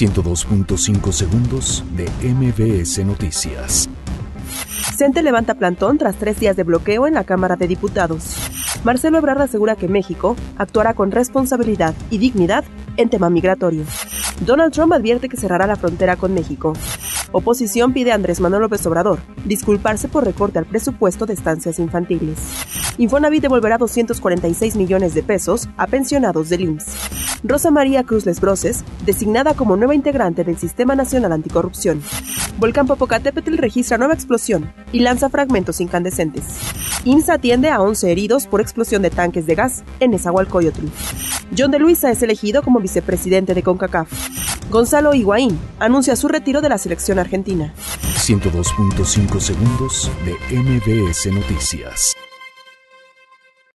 102.5 segundos de MBS Noticias. CENTE levanta plantón tras tres días de bloqueo en la Cámara de Diputados. Marcelo Ebrard asegura que México actuará con responsabilidad y dignidad en tema migratorio. Donald Trump advierte que cerrará la frontera con México. Oposición pide a Andrés Manuel López Obrador disculparse por recorte al presupuesto de estancias infantiles. Infonavit devolverá 246 millones de pesos a pensionados del IMSS. Rosa María Cruz Lesbroses, designada como nueva integrante del Sistema Nacional Anticorrupción. Volcán Popocatépetl registra nueva explosión y lanza fragmentos incandescentes. IMSS atiende a 11 heridos por explosión de tanques de gas en Nezahualcóyotl. John de Luisa es elegido como vicepresidente de CONCACAF. Gonzalo Higuaín anuncia su retiro de la selección argentina. 102.5 segundos de MBS Noticias.